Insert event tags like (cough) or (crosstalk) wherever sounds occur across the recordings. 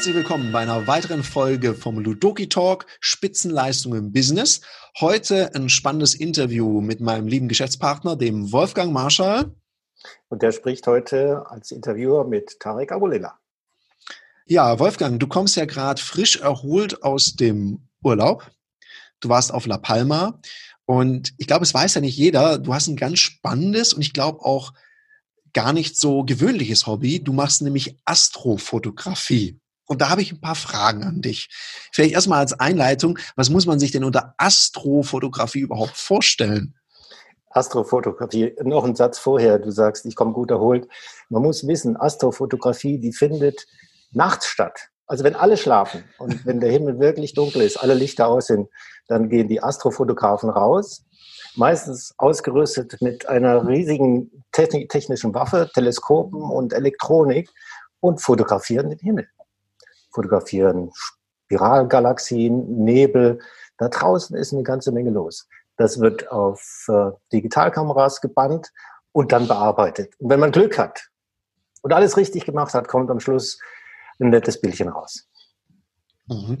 Herzlich willkommen bei einer weiteren Folge vom Ludoki Talk Spitzenleistung im Business. Heute ein spannendes Interview mit meinem lieben Geschäftspartner, dem Wolfgang Marschall. Und der spricht heute als Interviewer mit Tarek Abulila. Ja, Wolfgang, du kommst ja gerade frisch erholt aus dem Urlaub. Du warst auf La Palma und ich glaube, es weiß ja nicht jeder, du hast ein ganz spannendes und ich glaube auch gar nicht so gewöhnliches Hobby. Du machst nämlich Astrofotografie. Und da habe ich ein paar Fragen an dich. Vielleicht erstmal als Einleitung, was muss man sich denn unter Astrofotografie überhaupt vorstellen? Astrofotografie, noch ein Satz vorher, du sagst, ich komme gut erholt. Man muss wissen, Astrofotografie, die findet nachts statt. Also wenn alle schlafen und wenn der Himmel wirklich dunkel ist, alle Lichter aus sind, dann gehen die Astrofotografen raus, meistens ausgerüstet mit einer riesigen technischen Waffe, Teleskopen und Elektronik und fotografieren den Himmel fotografieren Spiralgalaxien, Nebel. Da draußen ist eine ganze Menge los. Das wird auf äh, Digitalkameras gebannt und dann bearbeitet. Und wenn man Glück hat und alles richtig gemacht hat, kommt am Schluss ein nettes Bildchen raus. Mhm.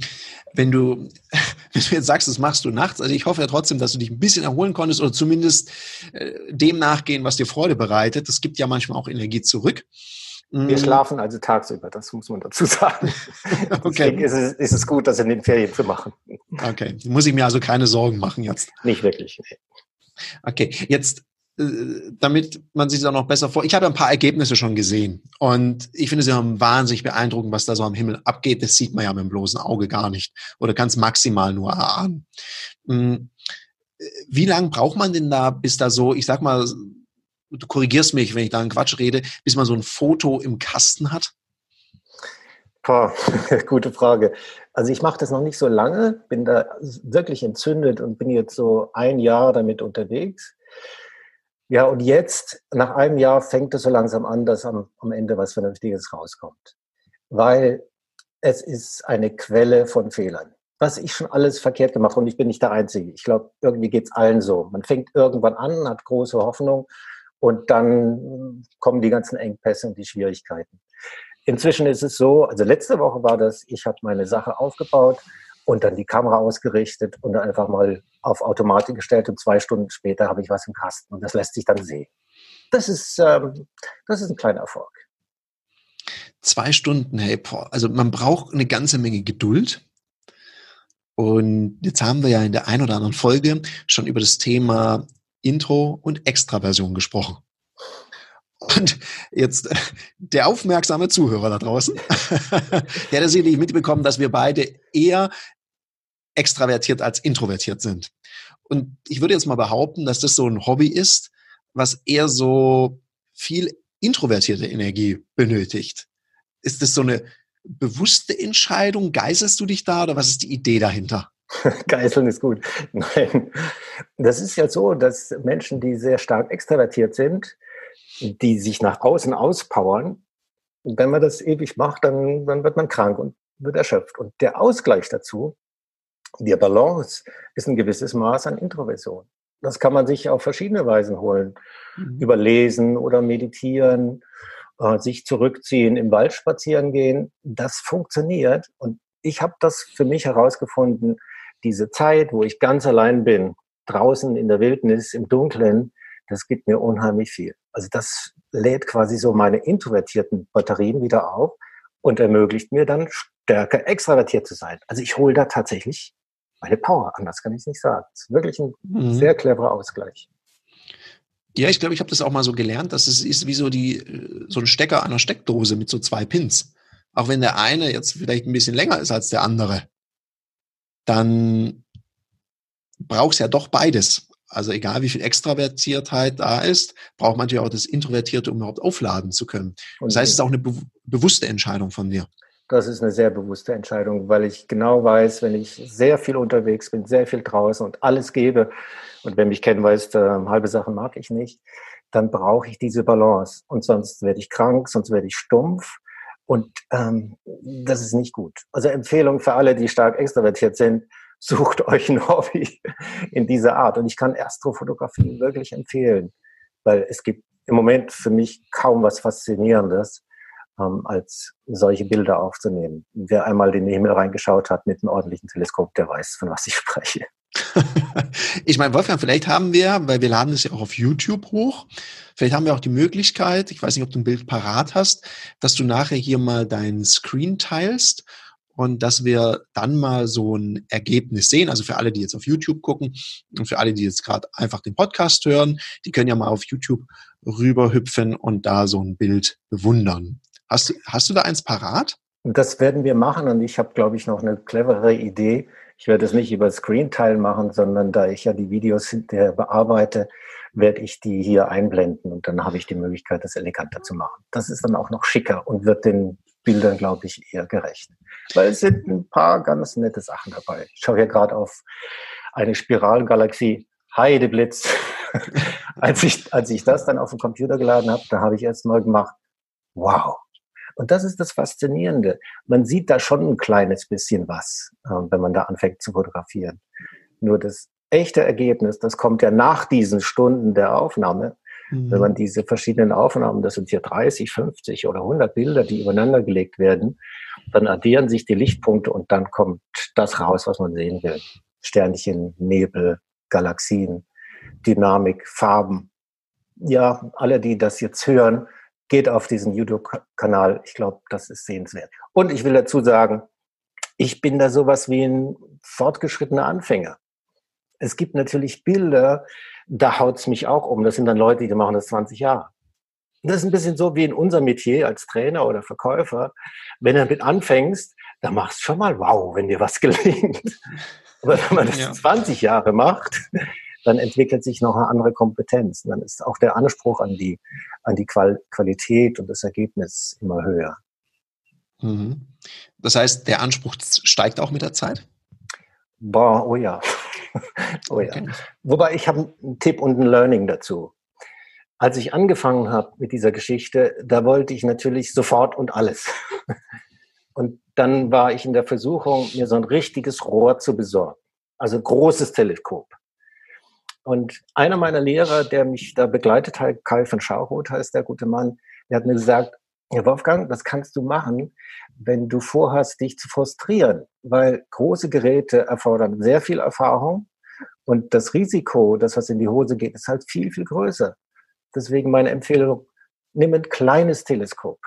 Wenn du, (laughs) wenn du jetzt sagst, das machst du nachts, also ich hoffe ja trotzdem, dass du dich ein bisschen erholen konntest oder zumindest äh, dem nachgehen, was dir Freude bereitet. Das gibt ja manchmal auch Energie zurück. Wir mm. schlafen also tagsüber, das muss man dazu sagen. (laughs) okay. Deswegen ist es, ist es gut, das in den Ferien zu machen. Okay, muss ich mir also keine Sorgen machen jetzt. Nicht wirklich. Nee. Okay, jetzt äh, damit man sich da noch besser vor. Ich habe ein paar Ergebnisse schon gesehen und ich finde es ja wahnsinnig beeindruckend, was da so am Himmel abgeht. Das sieht man ja mit dem bloßen Auge gar nicht oder es maximal nur erahnen. Mm. Wie lange braucht man denn da, bis da so, ich sag mal, du korrigierst mich, wenn ich da einen Quatsch rede, bis man so ein Foto im Kasten hat? Boah, (laughs) gute Frage. Also ich mache das noch nicht so lange, bin da wirklich entzündet und bin jetzt so ein Jahr damit unterwegs. Ja, und jetzt, nach einem Jahr, fängt es so langsam an, dass am, am Ende was Vernünftiges rauskommt. Weil es ist eine Quelle von Fehlern. Was ich schon alles verkehrt gemacht und ich bin nicht der Einzige. Ich glaube, irgendwie geht es allen so. Man fängt irgendwann an, hat große Hoffnung und dann kommen die ganzen Engpässe und die Schwierigkeiten. Inzwischen ist es so, also letzte Woche war das, ich habe meine Sache aufgebaut und dann die Kamera ausgerichtet und einfach mal auf Automatik gestellt und zwei Stunden später habe ich was im Kasten und das lässt sich dann sehen. Das ist, ähm, das ist ein kleiner Erfolg. Zwei Stunden, hey, Paul. Also man braucht eine ganze Menge Geduld. Und jetzt haben wir ja in der ein oder anderen Folge schon über das Thema Intro und Extraversion gesprochen. Und jetzt der aufmerksame Zuhörer da draußen, (laughs) der hat sicherlich mitbekommen, dass wir beide eher extravertiert als introvertiert sind. Und ich würde jetzt mal behaupten, dass das so ein Hobby ist, was eher so viel introvertierte Energie benötigt. Ist das so eine bewusste Entscheidung? Geißelst du dich da oder was ist die Idee dahinter? (laughs) Geißeln ist gut. (laughs) Nein, das ist ja so, dass Menschen, die sehr stark extravertiert sind, die sich nach außen auspowern, wenn man das ewig macht, dann, dann wird man krank und wird erschöpft. Und der Ausgleich dazu, die Balance, ist ein gewisses Maß an Introversion. Das kann man sich auf verschiedene Weisen holen. Mhm. Überlesen oder meditieren, äh, sich zurückziehen, im Wald spazieren gehen. Das funktioniert. Und ich habe das für mich herausgefunden, diese Zeit, wo ich ganz allein bin, draußen in der Wildnis, im Dunkeln, das gibt mir unheimlich viel. Also das lädt quasi so meine introvertierten Batterien wieder auf und ermöglicht mir dann stärker extravertiert zu sein. Also ich hole da tatsächlich meine Power, anders kann ich es nicht sagen. Es ist wirklich ein mhm. sehr cleverer Ausgleich. Ja, ich glaube, ich habe das auch mal so gelernt, dass es ist wie so die so ein Stecker einer Steckdose mit so zwei Pins. Auch wenn der eine jetzt vielleicht ein bisschen länger ist als der andere, dann braucht es ja doch beides. Also egal wie viel Extravertiertheit da ist, braucht man natürlich auch das Introvertierte, um überhaupt aufladen zu können. Das heißt, es ist auch eine be bewusste Entscheidung von dir. Das ist eine sehr bewusste Entscheidung, weil ich genau weiß, wenn ich sehr viel unterwegs bin, sehr viel draußen und alles gebe, und wer mich kennt, weiß, äh, halbe Sachen mag ich nicht, dann brauche ich diese Balance. Und sonst werde ich krank, sonst werde ich stumpf. Und ähm, das ist nicht gut. Also Empfehlung für alle, die stark extrovertiert sind, (laughs) sucht euch ein Hobby (laughs) in dieser Art. Und ich kann Astrofotografie wirklich empfehlen, weil es gibt im Moment für mich kaum was Faszinierendes. ähm, als solche Bilder aufzunehmen. Wer einmal in den Himmel reingeschaut hat mit einem ordentlichen Teleskop, der weiß, von was ich spreche. (laughs) ich meine, Wolfgang, vielleicht haben wir, weil wir laden es ja auch auf YouTube hoch, vielleicht haben wir auch die Möglichkeit, ich weiß nicht, ob du ein Bild parat hast, dass du nachher hier mal deinen Screen teilst und dass wir dann mal so ein Ergebnis sehen. Also für alle, die jetzt auf YouTube gucken und für alle, die jetzt gerade einfach den Podcast hören, die können ja mal auf YouTube rüberhüpfen und da so ein Bild bewundern. Hast, hast du da eins parat? Das werden wir machen und ich habe, glaube ich, noch eine clevere Idee. Ich werde es nicht über Screen-Teil machen, sondern da ich ja die Videos hinterher bearbeite, werde ich die hier einblenden und dann habe ich die Möglichkeit, das eleganter zu machen. Das ist dann auch noch schicker und wird den Bildern, glaube ich, eher gerecht. Weil es sind ein paar ganz nette Sachen dabei. Ich schaue hier gerade auf eine Spiralgalaxie. Heideblitz. (laughs) als, ich, als ich das dann auf den Computer geladen habe, da habe ich erst mal gemacht, wow. Und das ist das Faszinierende. Man sieht da schon ein kleines bisschen was, äh, wenn man da anfängt zu fotografieren. Nur das echte Ergebnis, das kommt ja nach diesen Stunden der Aufnahme. Mhm. Wenn man diese verschiedenen Aufnahmen, das sind hier 30, 50 oder 100 Bilder, die übereinander gelegt werden, dann addieren sich die Lichtpunkte und dann kommt das raus, was man sehen will. Sternchen, Nebel, Galaxien, Dynamik, Farben. Ja, alle, die das jetzt hören, geht auf diesen YouTube-Kanal. Ich glaube, das ist sehenswert. Und ich will dazu sagen, ich bin da sowas wie ein fortgeschrittener Anfänger. Es gibt natürlich Bilder, da haut's mich auch um. Das sind dann Leute, die machen das 20 Jahre. Das ist ein bisschen so wie in unserem Metier als Trainer oder Verkäufer. Wenn du damit anfängst, dann machst du schon mal wow, wenn dir was (laughs) gelingt. Aber wenn man das ja. 20 Jahre macht, dann entwickelt sich noch eine andere Kompetenz. dann ist auch der Anspruch an die, an die Qual Qualität und das Ergebnis immer höher. Mhm. Das heißt, der Anspruch steigt auch mit der Zeit? Boah, oh ja. (laughs) oh ja. Wobei ich habe einen Tipp und ein Learning dazu. Als ich angefangen habe mit dieser Geschichte, da wollte ich natürlich sofort und alles. (laughs) Und dann war ich in der Versuchung, mir so ein richtiges Rohr zu besorgen. Also großes Teleskop. Und einer meiner Lehrer, der mich da begleitet hat, Kai von Schauroth heißt der gute Mann, der hat mir gesagt, ja, Wolfgang, das kannst du machen, wenn du vorhast, dich zu frustrieren, weil große Geräte erfordern sehr viel Erfahrung und das Risiko, dass was in die Hose geht, ist halt viel, viel größer. Deswegen meine Empfehlung, nimm ein kleines Teleskop.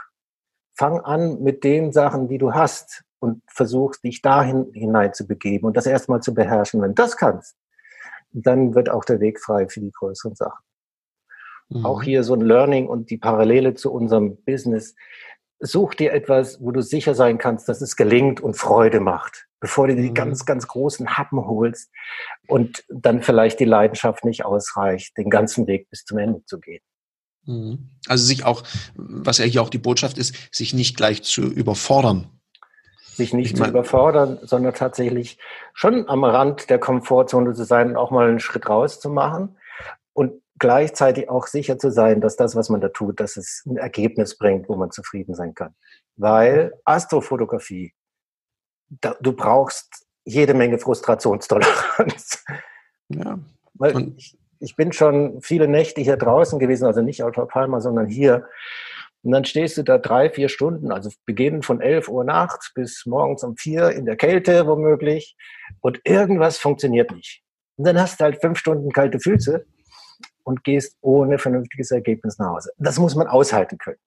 Fang an mit den Sachen, die du hast und versuch dich dahin hinein zu begeben und das erstmal zu beherrschen. Wenn du das kannst, dann wird auch der Weg frei für die größeren Sachen. Mhm. Auch hier so ein Learning und die Parallele zu unserem Business. Such dir etwas, wo du sicher sein kannst, dass es gelingt und Freude macht, bevor du die mhm. ganz, ganz großen Happen holst und dann vielleicht die Leidenschaft nicht ausreicht, den ganzen Weg bis zum Ende zu gehen. Mhm. Also sich auch, was ja hier auch die Botschaft ist, sich nicht gleich zu überfordern. Sich nicht ich zu überfordern, sondern tatsächlich schon am Rand der Komfortzone zu sein und auch mal einen Schritt raus zu machen und gleichzeitig auch sicher zu sein, dass das, was man da tut, dass es ein Ergebnis bringt, wo man zufrieden sein kann. Weil Astrofotografie, da, du brauchst jede Menge Frustrationstoleranz. Ja. Weil ich, ich bin schon viele Nächte hier draußen gewesen, also nicht auf Palma, sondern hier. Und dann stehst du da drei, vier Stunden, also beginnen von 11 Uhr nachts bis morgens um vier in der Kälte womöglich. Und irgendwas funktioniert nicht. Und dann hast du halt fünf Stunden kalte Füße und gehst ohne vernünftiges Ergebnis nach Hause. Das muss man aushalten können.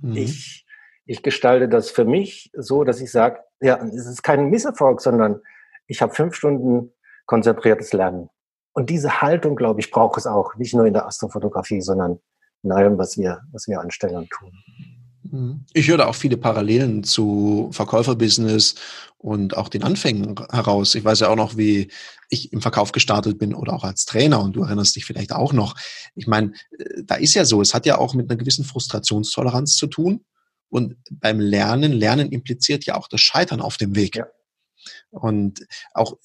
Mhm. Ich, ich gestalte das für mich so, dass ich sage, ja, es ist kein Misserfolg, sondern ich habe fünf Stunden konzentriertes Lernen. Und diese Haltung, glaube ich, braucht es auch, nicht nur in der Astrofotografie, sondern in allem, was wir, was wir anstellen und tun. Mhm. Ich höre da auch viele Parallelen zu Verkäuferbusiness und auch den Anfängen heraus. Ich weiß ja auch noch, wie ich im Verkauf gestartet bin oder auch als Trainer und du erinnerst dich vielleicht auch noch. Ich meine, äh, da ist ja so, es hat ja auch mit einer gewissen Frustrationstoleranz zu tun. Und beim Lernen, Lernen impliziert ja auch das Scheitern auf dem Weg. Ja. Und auch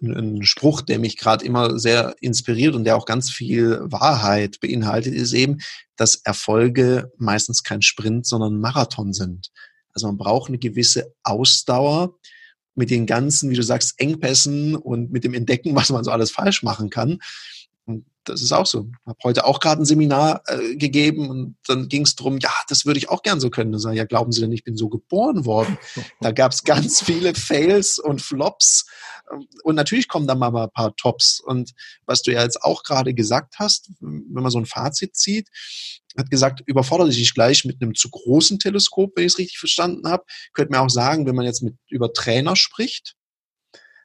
ein Spruch, der mich gerade immer sehr inspiriert und der auch ganz viel Wahrheit beinhaltet, ist eben, dass Erfolge meistens kein Sprint, sondern Marathon sind. Also man braucht eine gewisse Ausdauer mit den ganzen, wie du sagst, Engpässen und mit dem Entdecken, (laughs) was man so alles falsch machen kann. Das ist auch so. Ich habe heute auch gerade ein Seminar äh, gegeben und dann ging es darum, ja, das würde ich auch gern so können. Da sage ich, ja, glauben Sie denn, ich bin so geboren worden? (laughs) Da gab es ganz viele Fails und Flops. Und natürlich kommen da mal ein paar Tops. Und was du ja jetzt auch gerade gesagt hast, wenn man so ein Fazit zieht, hat gesagt, überfordere dich gleich mit einem zu großen Teleskop, wenn ich es richtig verstanden habe. Könnte mir auch sagen, wenn man jetzt mit über Trainer spricht,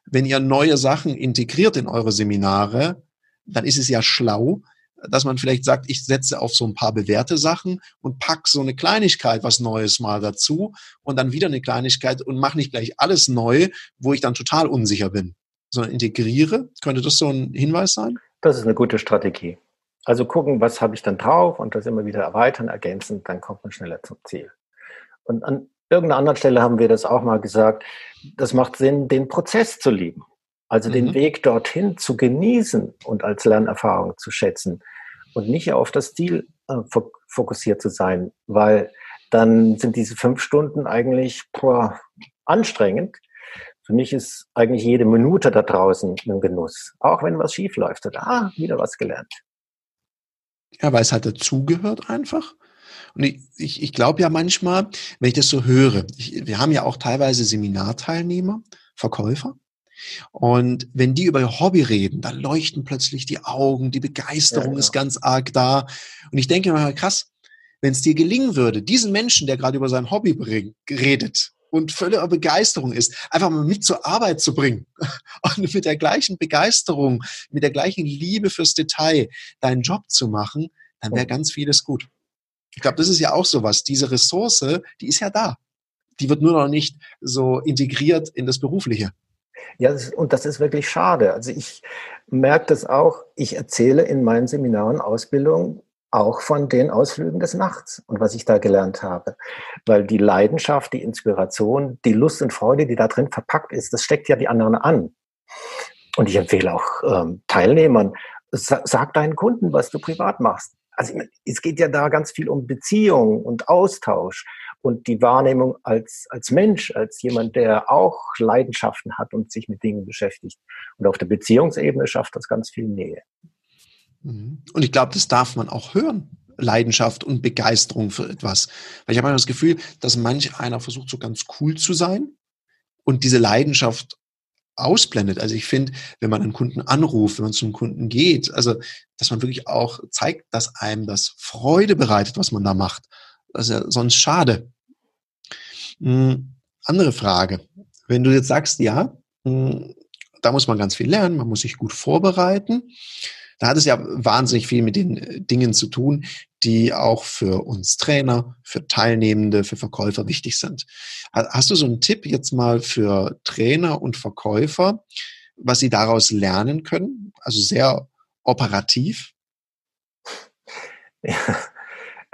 wenn ihr neue Sachen integriert in eure Seminare, dann ist es ja schlau, dass man vielleicht sagt, ich setze auf so ein paar bewährte Sachen und pack so eine Kleinigkeit, was Neues mal dazu und dann wieder eine Kleinigkeit und mache nicht gleich alles neu, wo ich dann total unsicher bin, sondern integriere. Könnte das so ein Hinweis sein? Das ist eine gute Strategie. Also gucken, was habe ich dann drauf und das immer wieder erweitern, ergänzen, dann kommt man schneller zum Ziel. Und an irgendeiner anderen Stelle haben wir das auch mal gesagt, das macht Sinn, den Prozess zu lieben. Also mhm. den Weg dorthin zu genießen und als Lernerfahrung zu schätzen und nicht auf das Ziel äh, fokussiert zu sein, weil dann sind diese fünf Stunden eigentlich boah, anstrengend. Für mich ist eigentlich jede Minute da draußen ein Genuss, auch wenn was schief läuft. Ah, wieder was gelernt. Ja, weil es halt dazugehört einfach. Und ich, ich, ich glaube ja manchmal, wenn ich das so höre, ich, wir haben ja auch teilweise Seminarteilnehmer, Verkäufer, und wenn die über ihr Hobby reden, dann leuchten plötzlich die Augen, die Begeisterung ja, genau. ist ganz arg da. Und ich denke mir krass, wenn es dir gelingen würde, diesen Menschen, der gerade über sein Hobby redet und völliger Begeisterung ist, einfach mal mit zur Arbeit zu bringen (laughs) und mit der gleichen Begeisterung, mit der gleichen Liebe fürs Detail deinen Job zu machen, dann wäre ganz vieles gut. Ich glaube, das ist ja auch sowas. Diese Ressource, die ist ja da. Die wird nur noch nicht so integriert in das Berufliche. Ja, und das ist wirklich schade. Also ich merke das auch, ich erzähle in meinen Seminaren, Ausbildungen auch von den Ausflügen des Nachts und was ich da gelernt habe. Weil die Leidenschaft, die Inspiration, die Lust und Freude, die da drin verpackt ist, das steckt ja die anderen an. Und ich empfehle auch ähm, Teilnehmern, sag deinen Kunden, was du privat machst. Also es geht ja da ganz viel um Beziehung und Austausch und die Wahrnehmung als, als Mensch, als jemand, der auch Leidenschaften hat und sich mit Dingen beschäftigt. Und auf der Beziehungsebene schafft das ganz viel Nähe. Mhm. Und ich glaube, das darf man auch hören. Leidenschaft und Begeisterung für etwas. Weil ich habe das Gefühl, dass manch einer versucht, so ganz cool zu sein und diese Leidenschaft ausblendet. Also ich finde, wenn man einen Kunden anruft, wenn man zum Kunden geht, also dass man wirklich auch zeigt, dass einem das Freude bereitet, was man da macht. Das ist ja sonst schade. Hm, andere Frage. Wenn du jetzt sagst, ja, hm, da muss man ganz viel lernen, man muss sich gut vorbereiten. Da hat es ja wahnsinnig viel mit den äh, Dingen zu tun, die auch für uns Trainer, für Teilnehmende, für Verkäufer wichtig sind. Hast du so einen Tipp jetzt mal für Trainer und Verkäufer, was sie daraus lernen können? Also sehr operativ? Ja, (laughs)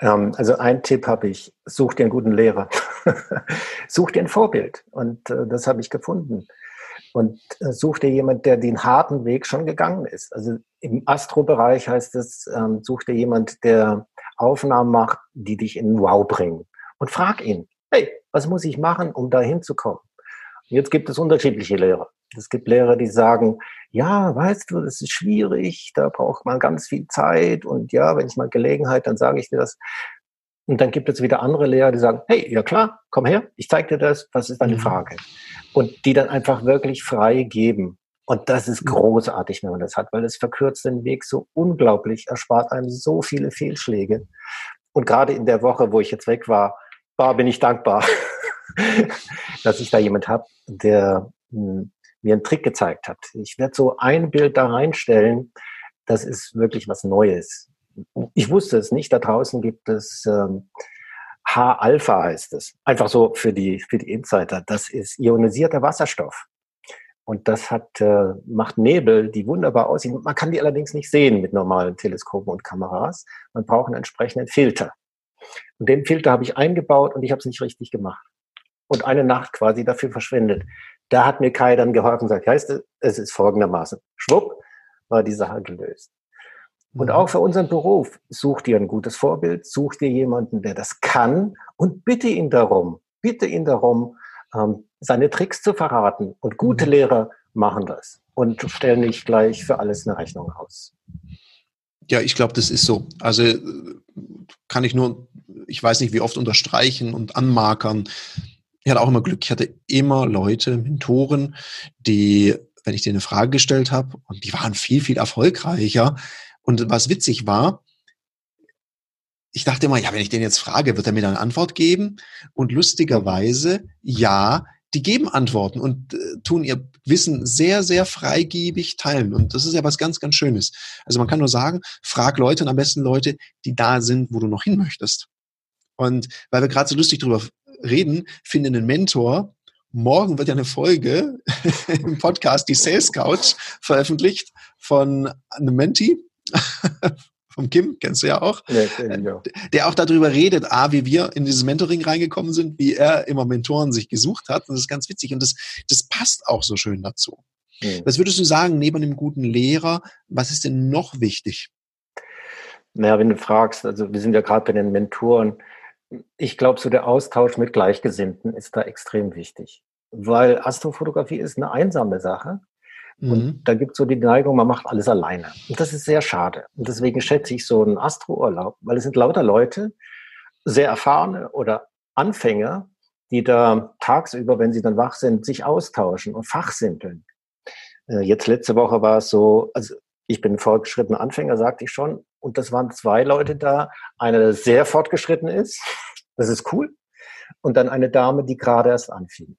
ähm, also ein Tipp habe ich, such dir einen guten Lehrer. (laughs) such dir ein Vorbild. Und äh, das habe ich gefunden. Und äh, such dir jemand, der den harten Weg schon gegangen ist. Also im Astro-Bereich heißt es, ähm, such dir jemand, der Aufnahmen macht, die dich in Wow bringen. Und frag ihn, hey, was muss ich machen, um da hinzukommen? Jetzt gibt es unterschiedliche Lehrer. Es gibt Lehrer, die sagen, ja, weißt du, das ist schwierig, da braucht man ganz viel Zeit und ja, wenn ich mal Gelegenheit, dann sage ich dir das. Und dann gibt es wieder andere Lehrer, die sagen, hey, ja klar, komm her, ich zeige dir das, was ist deine mhm. Frage? Und die dann einfach wirklich frei geben. Und das ist mhm. großartig, wenn man das hat, weil es verkürzt den Weg so unglaublich, erspart einem so viele Fehlschläge. Und gerade in der Woche, wo ich jetzt weg war, war bin ich dankbar, (laughs) dass ich da jemand habe, der hm, mir einen Trick gezeigt hat. Ich werde so ein Bild da reinstellen, das ist wirklich was Neues. Ich wusste es nicht, da draußen gibt es ähm, H-Alpha heißt es. Einfach so für die, für die Insider. Das ist ionisierter Wasserstoff. Und das hat, äh, macht Nebel, die wunderbar aussehen. Man kann die allerdings nicht sehen mit normalen Teleskopen und Kameras. Man braucht einen entsprechenden Filter. Und den Filter habe ich eingebaut und ich habe es nicht richtig gemacht. Und eine Nacht quasi dafür verschwendet. Da hat mir Kai dann geholfen und gesagt, heißt es ist folgendermaßen. Schwupp, war die Sache gelöst. Und mhm. auch für unseren Beruf, such dir ein gutes Vorbild, such dir jemanden, der das kann und bitte ihn darum, bitte ihn darum, ähm, seine Tricks zu verraten. Und gute mhm. Lehrer machen das und stellen nicht gleich für alles eine Rechnung aus. Ja, ich glaube, das ist so. Also kann ich nur, ich weiß nicht, wie oft unterstreichen und anmarkern. Ich hatte auch immer Glück. Ich hatte immer Leute, Mentoren, die, wenn ich denen eine Frage gestellt habe, und die waren viel, viel erfolgreicher. Und was witzig war, ich dachte immer, ja, wenn ich den jetzt frage, wird er mir dann eine Antwort geben? Und lustigerweise, ja, die geben Antworten und äh, tun ihr Wissen sehr, sehr freigebig teilen. Und das ist ja was ganz, ganz Schönes. Also man kann nur sagen, frag Leute und am besten Leute, die da sind, wo du noch hin möchtest. Und weil wir gerade so lustig drüber reden, finde einen Mentor. Morgen wird ja eine Folge (laughs) im Podcast, die Sales Couch, veröffentlicht von einem Menti (laughs) vom Kim, kennst du ja auch, ja, ja. der auch darüber redet, A, wie wir in dieses Mentoring reingekommen sind, wie er immer Mentoren sich gesucht hat. Und das ist ganz witzig und das, das passt auch so schön dazu. Mhm. Was würdest du sagen, neben einem guten Lehrer, was ist denn noch wichtig? Naja, wenn du fragst, also wir sind ja gerade bei den Mentoren, ich glaube, so der Austausch mit Gleichgesinnten ist da extrem wichtig. Weil Astrofotografie ist eine einsame Sache. Und mhm. da gibt es so die Neigung, man macht alles alleine. Und das ist sehr schade. Und deswegen schätze ich so einen Astrourlaub, weil es sind lauter Leute, sehr erfahrene oder Anfänger, die da tagsüber, wenn sie dann wach sind, sich austauschen und fachsimpeln. Äh, jetzt letzte Woche war es so, also ich bin fortgeschrittener Anfänger, sagte ich schon, und das waren zwei Leute da. Einer, der sehr fortgeschritten ist, das ist cool, und dann eine Dame, die gerade erst anfing.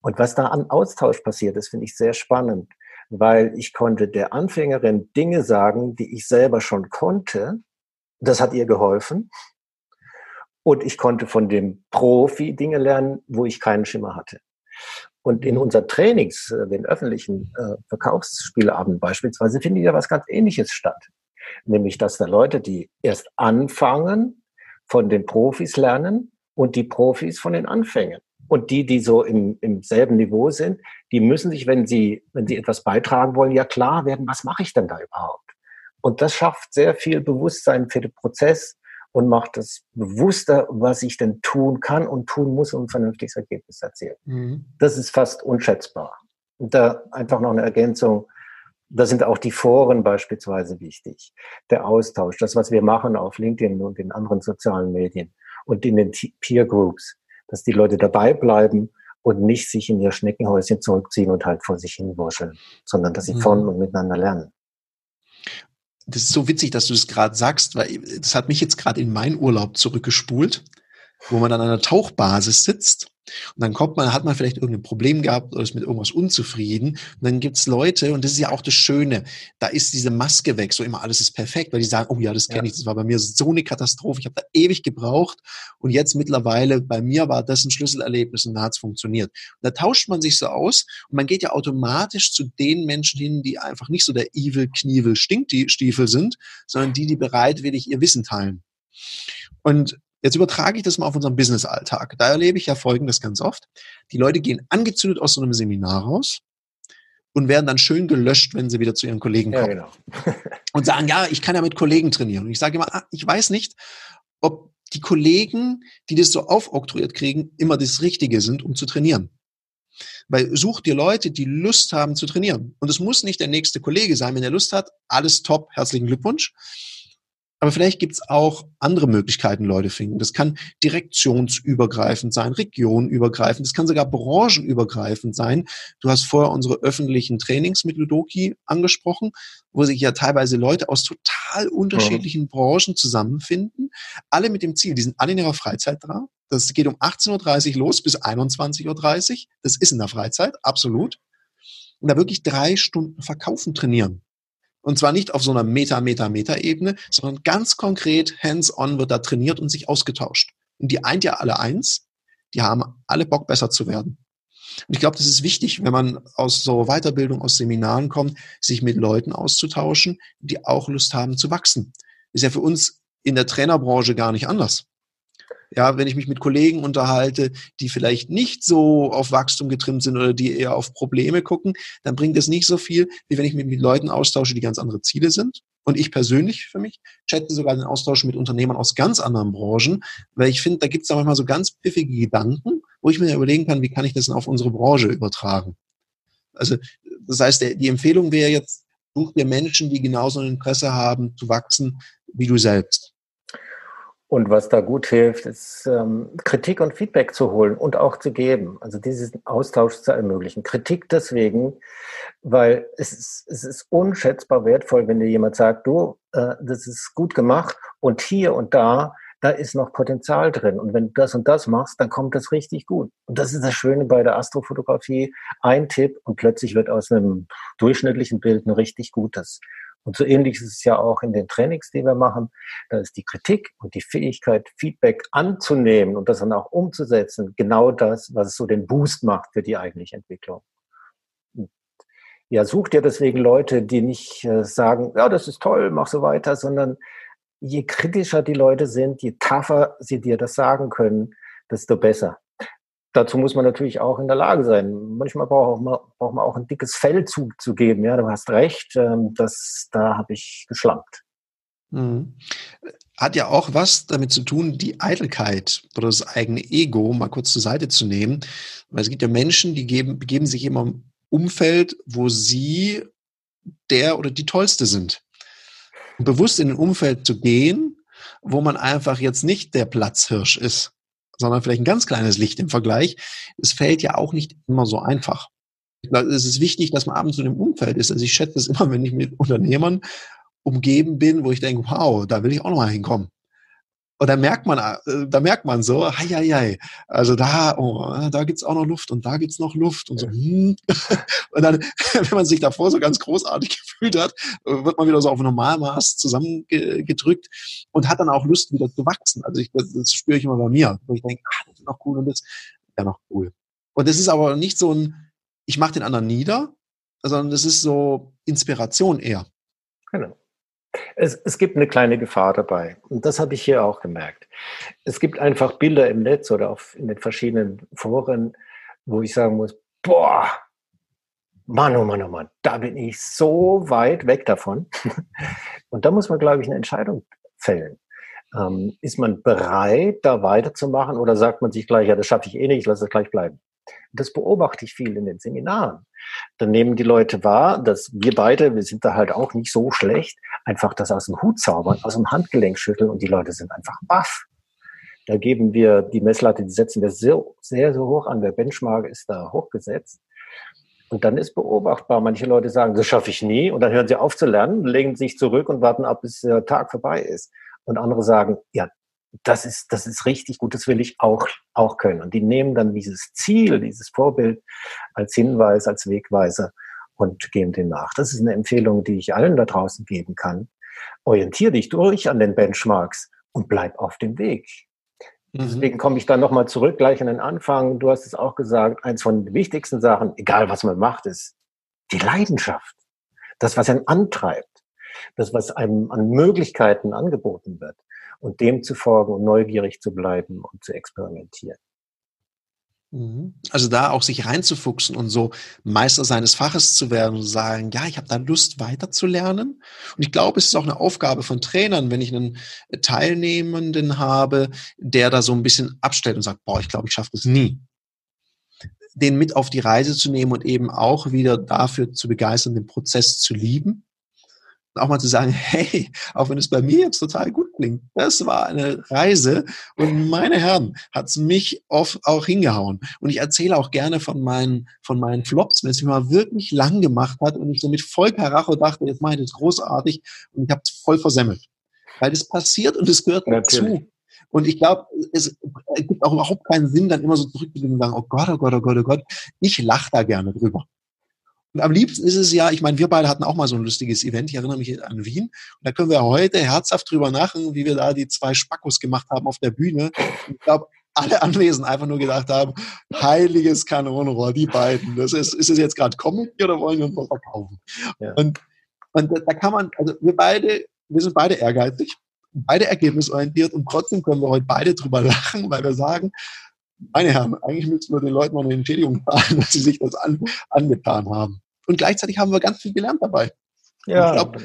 Und was da an Austausch passiert ist, finde ich sehr spannend, weil ich konnte der Anfängerin Dinge sagen, die ich selber schon konnte. Das hat ihr geholfen. Und ich konnte von dem Profi Dinge lernen, wo ich keinen Schimmer hatte. Und in unseren Trainings, äh, den öffentlichen äh, Verkaufsspielabend beispielsweise, findet ja was ganz Ähnliches statt. Nämlich, dass da Leute, die erst anfangen, von den Profis lernen und die Profis von den Anfängern. Und die, die so im, im selben Niveau sind, die müssen sich, wenn sie, wenn sie etwas beitragen wollen, ja klar werden, was mache ich denn da überhaupt? Und das schafft sehr viel Bewusstsein für den Prozess und macht es bewusster, was ich denn tun kann und tun muss, um ein vernünftiges Ergebnis zu erzielen. Mhm. Das ist fast unschätzbar. Und da einfach noch eine Ergänzung. Da sind auch die Foren beispielsweise wichtig. Der Austausch, das, was wir machen auf LinkedIn und in anderen sozialen Medien und in den Peer Groups dass die Leute dabei bleiben und nicht sich in ihr Schneckenhäuschen zurückziehen und halt vor sich hin wuscheln, sondern dass sie mhm. von und miteinander lernen. Das ist so witzig, dass du das gerade sagst, weil das hat mich jetzt gerade in meinen Urlaub zurückgespult, wo man an einer Tauchbasis sitzt und dann kommt man, hat man vielleicht irgendein Problem gehabt oder ist mit irgendwas unzufrieden. Und dann gibt's Leute, und das ist ja auch das Schöne, da ist diese Maske weg, so immer alles ist perfekt, weil die sagen, oh ja, das kenne ja. ich, das war bei mir so eine Katastrophe, ich habe da ewig gebraucht und jetzt mittlerweile, bei mir war das ein Schlüsselerlebnis und da hat's funktioniert. Und da tauscht man sich so aus und man geht ja automatisch zu den Menschen hin, die einfach nicht so der Evil, Knievel, Stinkstiefel sind, sondern die, die bereitwillig ihr Wissen teilen. Und Jetzt übertrage ich das mal auf unseren Business-Alltag. Da erlebe ich ja Folgendes ganz oft. Die Leute gehen angezündet aus so einem Seminar raus und werden dann schön gelöscht, wenn sie wieder zu ihren Kollegen kommen. Ja, genau. (laughs) und sagen, ja, ich kann ja mit Kollegen trainieren. Und ich sage immer, ah, ich weiß nicht, ob die Kollegen, die das so aufoktroyiert kriegen, immer das Richtige sind, um zu trainieren. Weil such dir Leute, die Lust haben zu trainieren. Und es muss nicht der nächste Kollege sein. Wenn er Lust hat, alles top, herzlichen Glückwunsch. Aber vielleicht gibt es auch andere Möglichkeiten, Leute finden. Das kann direktionsübergreifend sein, regionübergreifend, das kann sogar branchenübergreifend sein. Du hast vorher unsere öffentlichen Trainings mit Ludoki angesprochen, wo sich ja teilweise Leute aus total unterschiedlichen ja. Branchen zusammenfinden, alle mit dem Ziel, die sind alle in ihrer Freizeit dran. Das geht um 18.30 Uhr los bis 21.30 Uhr. Das ist in der Freizeit, absolut. Und da wirklich drei Stunden verkaufen trainieren. Und zwar nicht auf so einer Meta, Meta, Meta-Ebene, sondern ganz konkret, hands-on wird da trainiert und sich ausgetauscht. Und die eint ja alle eins, die haben alle Bock, besser zu werden. Und ich glaube, das ist wichtig, wenn man aus so Weiterbildung, aus Seminaren kommt, sich mit Leuten auszutauschen, die auch Lust haben zu wachsen. Ist ja für uns in der Trainerbranche gar nicht anders. Ja, wenn ich mich mit Kollegen unterhalte, die vielleicht nicht so auf Wachstum getrimmt sind oder die eher auf Probleme gucken, dann bringt es nicht so viel, wie wenn ich mich mit Leuten austausche, die ganz andere Ziele sind. Und ich persönlich für mich chatte sogar den Austausch mit Unternehmern aus ganz anderen Branchen, weil ich finde, da gibt es manchmal so ganz pfiffige Gedanken, wo ich mir überlegen kann, wie kann ich das denn auf unsere Branche übertragen. Also das heißt, die Empfehlung wäre jetzt, Such dir Menschen, die genauso ein Interesse haben, zu wachsen wie du selbst. Und was da gut hilft, ist ähm, Kritik und Feedback zu holen und auch zu geben. Also diesen Austausch zu ermöglichen. Kritik deswegen, weil es ist, es ist unschätzbar wertvoll, wenn dir jemand sagt, du, äh, das ist gut gemacht und hier und da, da ist noch Potenzial drin. Und wenn du das und das machst, dann kommt das richtig gut. Und das ist das Schöne bei der Astrofotografie. Ein Tipp und plötzlich wird aus einem durchschnittlichen Bild ein richtig gutes. Und so ähnlich ist es ja auch in den Trainings, die wir machen. Da ist die Kritik und die Fähigkeit, Feedback anzunehmen und das dann auch umzusetzen, genau das, was so den Boost macht für die eigentliche Entwicklung. Ja, such dir deswegen Leute, die nicht äh, sagen, ja, das ist toll, mach so weiter, sondern je kritischer die Leute sind, je tougher sie dir das sagen können, desto besser dazu muss man natürlich auch in der Lage sein. Manchmal braucht man, braucht man auch ein dickes Fell zuzugeben. Ja, du hast recht, ähm, das, da habe ich geschlampt. Mhm. Hat ja auch was damit zu tun, die Eitelkeit oder das eigene Ego mal kurz zur Seite zu nehmen. Weil es gibt ja Menschen, die geben, begeben sich immer im Umfeld, wo sie der oder die Tollste sind. Und bewusst in ein Umfeld zu gehen, wo man einfach jetzt nicht der Platzhirsch ist, sondern vielleicht ein ganz kleines Licht im Vergleich. Es fällt ja auch nicht immer so einfach. Es ist wichtig, dass man abends in dem Umfeld ist. Also ich schätze es (laughs) immer, wenn ich mit Unternehmern umgeben bin, wo ich denke, wow, da will ich auch noch mal hinkommen. Und da merkt man, äh, da merkt man so, hei, hei, hei. also da, oh, da gibt's auch noch Luft und da gibt's noch Luft und so. Hm. (laughs) Und dann, (laughs) wenn man sich davor so ganz großartig (laughs) gefühlt hat, wird man wieder so auf Normalmaß zusammengedrückt und hat dann auch Lust, wieder zu wachsen. Also ich, das, das spüre ich immer bei mir, wo ich denke, ah, das ist noch cool und das ja noch cool. Und das ist aber nicht so ein, ich mache den anderen nieder, sondern das ist so Inspiration eher. Genau. Es, es gibt eine kleine Gefahr dabei. Und das habe ich hier auch gemerkt. Es gibt einfach Bilder im Netz oder auf, in den verschiedenen Foren, wo ich sagen muss, boah, Mann, oh Mann, oh Mann, da bin ich so weit weg davon. (laughs) Und da muss man, glaube ich, eine Entscheidung fällen. Ähm, ist man bereit, da weiterzumachen oder sagt man sich gleich, ja, das schaffe ich eh nicht, ich lasse es gleich bleiben? Das beobachte ich viel in den Seminaren. Dann nehmen die Leute wahr, dass wir beide, wir sind da halt auch nicht so schlecht, einfach das aus dem Hut zaubern, aus dem Handgelenk schütteln und die Leute sind einfach baff. Da geben wir die Messlatte, die setzen wir sehr, sehr, sehr hoch an. Der Benchmark ist da hochgesetzt. Und dann ist beobachtbar, manche Leute sagen, das schaffe ich nie. Und dann hören sie auf zu lernen, legen sich zurück und warten ab, bis der Tag vorbei ist. Und andere sagen, ja, das ist, das ist richtig gut, das will ich auch, auch können. Und die nehmen dann dieses Ziel, dieses Vorbild als Hinweis, als Wegweiser und gehen dem nach. Das ist eine Empfehlung, die ich allen da draußen geben kann. Orientier dich durch an den Benchmarks und bleib auf dem Weg. Mhm. Deswegen komme ich dann nochmal zurück, gleich an den Anfang. Du hast es auch gesagt, eins von den wichtigsten Sachen, egal was man macht, ist die Leidenschaft. Das, was einen antreibt. Das, was einem an Möglichkeiten angeboten wird und dem zu folgen und neugierig zu bleiben und zu experimentieren. Mhm. Also da auch sich reinzufuchsen und so Meister seines Faches zu werden und sagen, ja, ich habe da Lust weiterzulernen. Und ich glaube, es ist auch eine Aufgabe von Trainern, wenn ich einen Teilnehmenden habe, der da so ein bisschen abstellt und sagt, boah, ich glaube, ich schaffe das nie. Den mit auf die Reise zu nehmen und eben auch wieder dafür zu begeistern, den Prozess zu lieben auch mal zu sagen, hey, auch wenn es bei mir jetzt total gut klingt, das war eine Reise und meine Herren, hat's mich oft auch hingehauen. Und ich erzähle auch gerne von meinen, von meinen Flops, wenn es mich mal wirklich lang gemacht hat und ich so mit voll Karacho dachte, jetzt mache ich das großartig und ich habe es voll versemmelt. Weil das passiert und es gehört Natürlich. dazu. Und ich glaube, es gibt auch überhaupt keinen Sinn, dann immer so zurückzugehen und sagen, oh Gott, oh Gott, oh Gott, oh Gott. Ich lache da gerne drüber. Und am liebsten ist es ja, ich meine, wir beide hatten auch mal so ein lustiges Event, ich erinnere mich an Wien. Und da können wir heute herzhaft drüber nachdenken, wie wir da die zwei Spackos gemacht haben auf der Bühne. Und ich glaube, alle Anwesenden einfach nur gedacht haben, heiliges Kanonenrohr, die beiden. Das ist, ist es jetzt gerade Comedy oder wollen wir uns was verkaufen? Ja. Und, und da kann man, also wir beide, wir sind beide ehrgeizig, beide ergebnisorientiert und trotzdem können wir heute beide drüber lachen, weil wir sagen, meine Herren, eigentlich müssen wir den Leuten noch eine Entschädigung zahlen, (laughs) dass sie sich das an, angetan haben. Und gleichzeitig haben wir ganz viel gelernt dabei. Ja. Glaub,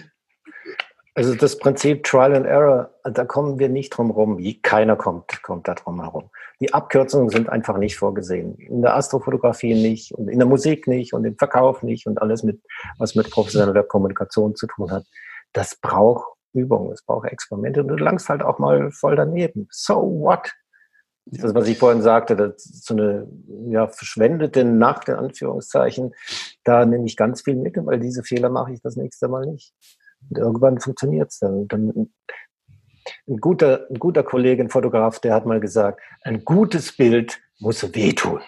Also das Prinzip Trial and Error, da kommen wir nicht drum rum. Keiner kommt, kommt da drum herum. Die Abkürzungen sind einfach nicht vorgesehen. In der Astrofotografie nicht und in der Musik nicht und im Verkauf nicht und alles mit, was mit professioneller Kommunikation zu tun hat. Das braucht Übung, es braucht Experimente und du langst halt auch mal voll daneben. So what? Ja. Das, was ich vorhin sagte, das ist so eine ja, verschwendete Nacht, in Anführungszeichen, da nehme ich ganz viel mit, weil diese Fehler mache ich das nächste Mal nicht. Und irgendwann funktioniert es dann. dann. Ein guter, ein guter Kollege, ein Fotograf, der hat mal gesagt, ein gutes Bild muss wehtun.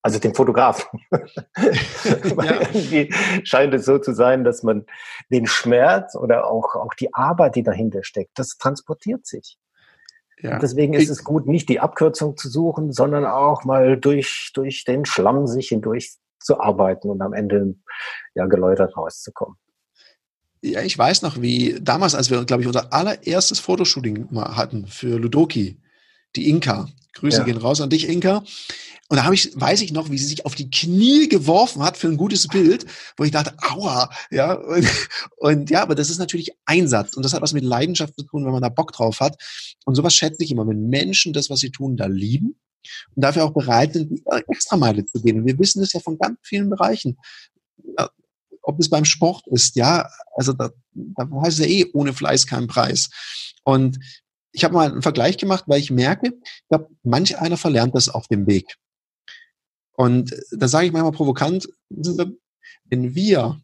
Also dem Fotografen. (laughs) Weil irgendwie scheint es so zu sein, dass man den Schmerz oder auch, auch die Arbeit, die dahinter steckt, das transportiert sich. Ja. deswegen ist es gut, nicht die Abkürzung zu suchen, sondern auch mal durch, durch den Schlamm sich hindurch zu arbeiten und am Ende ja geläutert rauszukommen. Ja, ich weiß noch, wie damals, als wir, glaube ich, unser allererstes Fotoshooting mal hatten für Ludoki, die Inka. Grüße ja. gehen raus an dich, Inka. Und da habe ich, weiß ich noch, wie sie sich auf die Knie geworfen hat für ein gutes Bild, wo ich dachte, aua, ja. Und, und ja, aber das ist natürlich Einsatz und das hat was mit Leidenschaft zu tun, wenn man da Bock drauf hat. Und sowas schätze ich immer, wenn Menschen das, was sie tun, da lieben und dafür auch bereit sind, die Extrameile zu gehen. Und wir wissen das ja von ganz vielen Bereichen. Ob es beim Sport ist, ja, also da, da heißt es ja eh, ohne Fleiß kein Preis. Und ich habe mal einen Vergleich gemacht, weil ich merke, ich glaube, manch einer verlernt das auf dem Weg. Und da sage ich manchmal provokant, wenn wir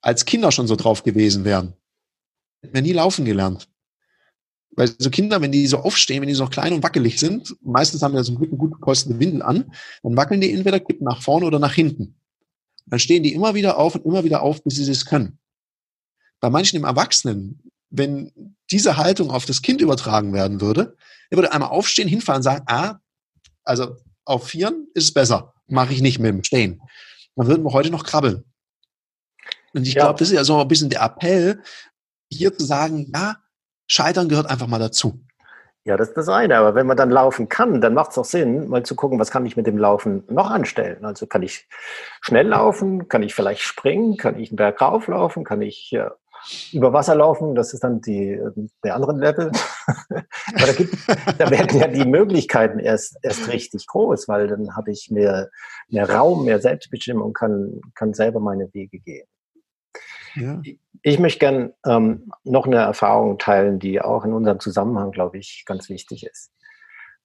als Kinder schon so drauf gewesen wären, hätten wir nie laufen gelernt. Weil so Kinder, wenn die so aufstehen, wenn die so klein und wackelig sind, meistens haben wir zum Glück eine gut gekostete Windel an, dann wackeln die entweder nach vorne oder nach hinten. Dann stehen die immer wieder auf und immer wieder auf, bis sie es können. Bei manchen im Erwachsenen, wenn diese Haltung auf das Kind übertragen werden würde, er würde einmal aufstehen, hinfahren und sagen, ah, also auf Vieren ist es besser. Mache ich nicht mit dem Stehen. Dann würden wir heute noch krabbeln. Und ich ja. glaube, das ist ja so ein bisschen der Appell, hier zu sagen, ja, Scheitern gehört einfach mal dazu. Ja, das ist das eine. Aber wenn man dann laufen kann, dann macht es auch Sinn, mal zu gucken, was kann ich mit dem Laufen noch anstellen. Also kann ich schnell laufen, kann ich vielleicht springen, kann ich einen Berg rauflaufen, kann ich ja, über Wasser laufen, das ist dann die, der andere Level. (laughs) Aber da, gibt, da werden ja die Möglichkeiten erst, erst richtig groß, weil dann habe ich mehr, mehr Raum, mehr Selbstbestimmung, kann, kann selber meine Wege gehen. Ja. Ich möchte gern ähm, noch eine Erfahrung teilen, die auch in unserem Zusammenhang, glaube ich, ganz wichtig ist.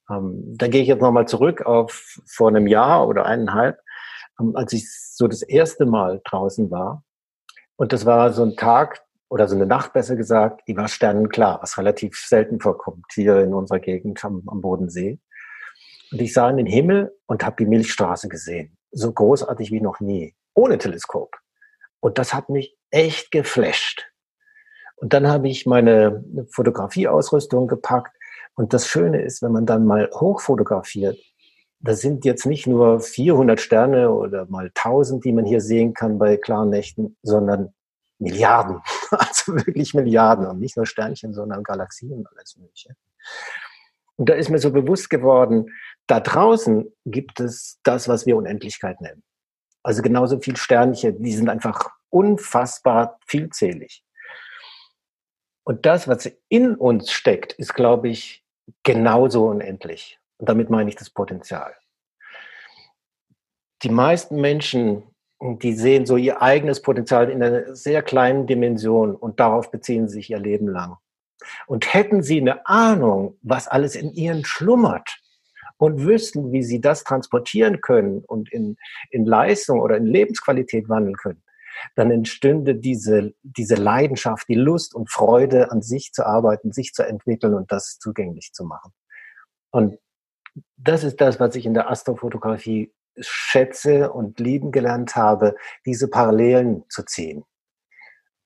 Ähm, da gehe ich jetzt nochmal zurück auf vor einem Jahr oder eineinhalb, ähm, als ich so das erste Mal draußen war. Und das war so ein Tag, oder so eine Nacht besser gesagt, die war sternenklar, was relativ selten vorkommt hier in unserer Gegend am, am Bodensee. Und ich sah in den Himmel und habe die Milchstraße gesehen. So großartig wie noch nie. Ohne Teleskop. Und das hat mich echt geflasht. Und dann habe ich meine Fotografieausrüstung gepackt. Und das Schöne ist, wenn man dann mal hochfotografiert, da sind jetzt nicht nur 400 Sterne oder mal 1000, die man hier sehen kann bei klaren Nächten, sondern Milliarden, (laughs) also wirklich Milliarden und nicht nur Sternchen, sondern Galaxien und alles Mögliche. Und da ist mir so bewusst geworden, da draußen gibt es das, was wir Unendlichkeit nennen. Also genauso viel Sternchen, die sind einfach unfassbar vielzählig. Und das, was in uns steckt, ist, glaube ich, genauso unendlich. Und damit meine ich das Potenzial. Die meisten Menschen und die sehen so ihr eigenes Potenzial in einer sehr kleinen Dimension und darauf beziehen sie sich ihr Leben lang. Und hätten sie eine Ahnung, was alles in ihnen schlummert und wüssten, wie sie das transportieren können und in, in Leistung oder in Lebensqualität wandeln können, dann entstünde diese, diese Leidenschaft, die Lust und Freude an sich zu arbeiten, sich zu entwickeln und das zugänglich zu machen. Und das ist das, was ich in der Astrofotografie schätze und lieben gelernt habe, diese Parallelen zu ziehen.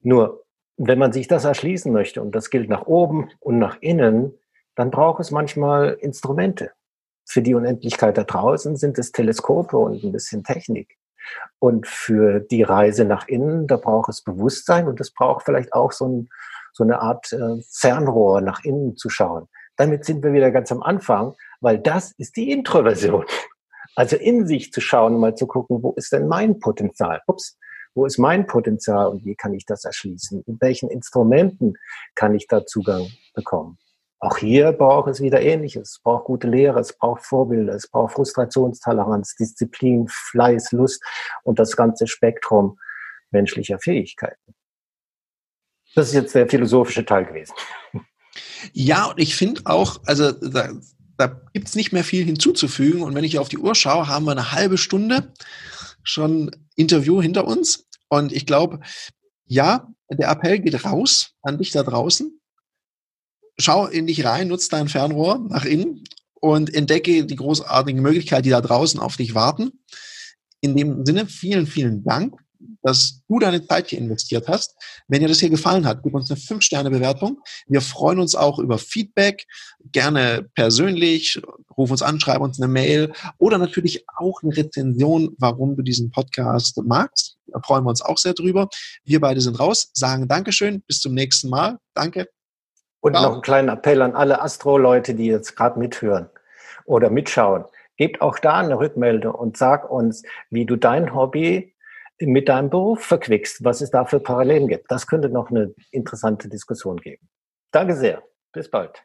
Nur, wenn man sich das erschließen möchte, und das gilt nach oben und nach innen, dann braucht es manchmal Instrumente. Für die Unendlichkeit da draußen sind es Teleskope und ein bisschen Technik. Und für die Reise nach innen, da braucht es Bewusstsein und es braucht vielleicht auch so, ein, so eine Art äh, Fernrohr nach innen zu schauen. Damit sind wir wieder ganz am Anfang, weil das ist die Introversion. Also in sich zu schauen, mal zu gucken, wo ist denn mein Potenzial? Ups, Wo ist mein Potenzial und wie kann ich das erschließen? Mit welchen Instrumenten kann ich da Zugang bekommen? Auch hier braucht es wieder Ähnliches. Es braucht gute Lehre, es braucht Vorbilder, es braucht Frustrationstoleranz, Disziplin, Fleiß, Lust und das ganze Spektrum menschlicher Fähigkeiten. Das ist jetzt der philosophische Teil gewesen. Ja, und ich finde auch, also da gibt es nicht mehr viel hinzuzufügen. Und wenn ich auf die Uhr schaue, haben wir eine halbe Stunde schon Interview hinter uns. Und ich glaube, ja, der Appell geht raus an dich da draußen. Schau in dich rein, nutz dein Fernrohr nach innen und entdecke die großartigen Möglichkeiten, die da draußen auf dich warten. In dem Sinne, vielen, vielen Dank dass du deine Zeit hier investiert hast. Wenn dir das hier gefallen hat, gib uns eine 5-Sterne-Bewertung. Wir freuen uns auch über Feedback, gerne persönlich, ruf uns an, schreib uns eine Mail oder natürlich auch eine Rezension, warum du diesen Podcast magst. Da freuen wir uns auch sehr drüber. Wir beide sind raus, sagen Dankeschön, bis zum nächsten Mal. Danke. Und Ciao. noch einen kleinen Appell an alle Astro-Leute, die jetzt gerade mithören oder mitschauen. Gebt auch da eine Rückmeldung und sag uns, wie du dein Hobby mit deinem Beruf verquickst, was es da für Parallelen gibt. Das könnte noch eine interessante Diskussion geben. Danke sehr. Bis bald.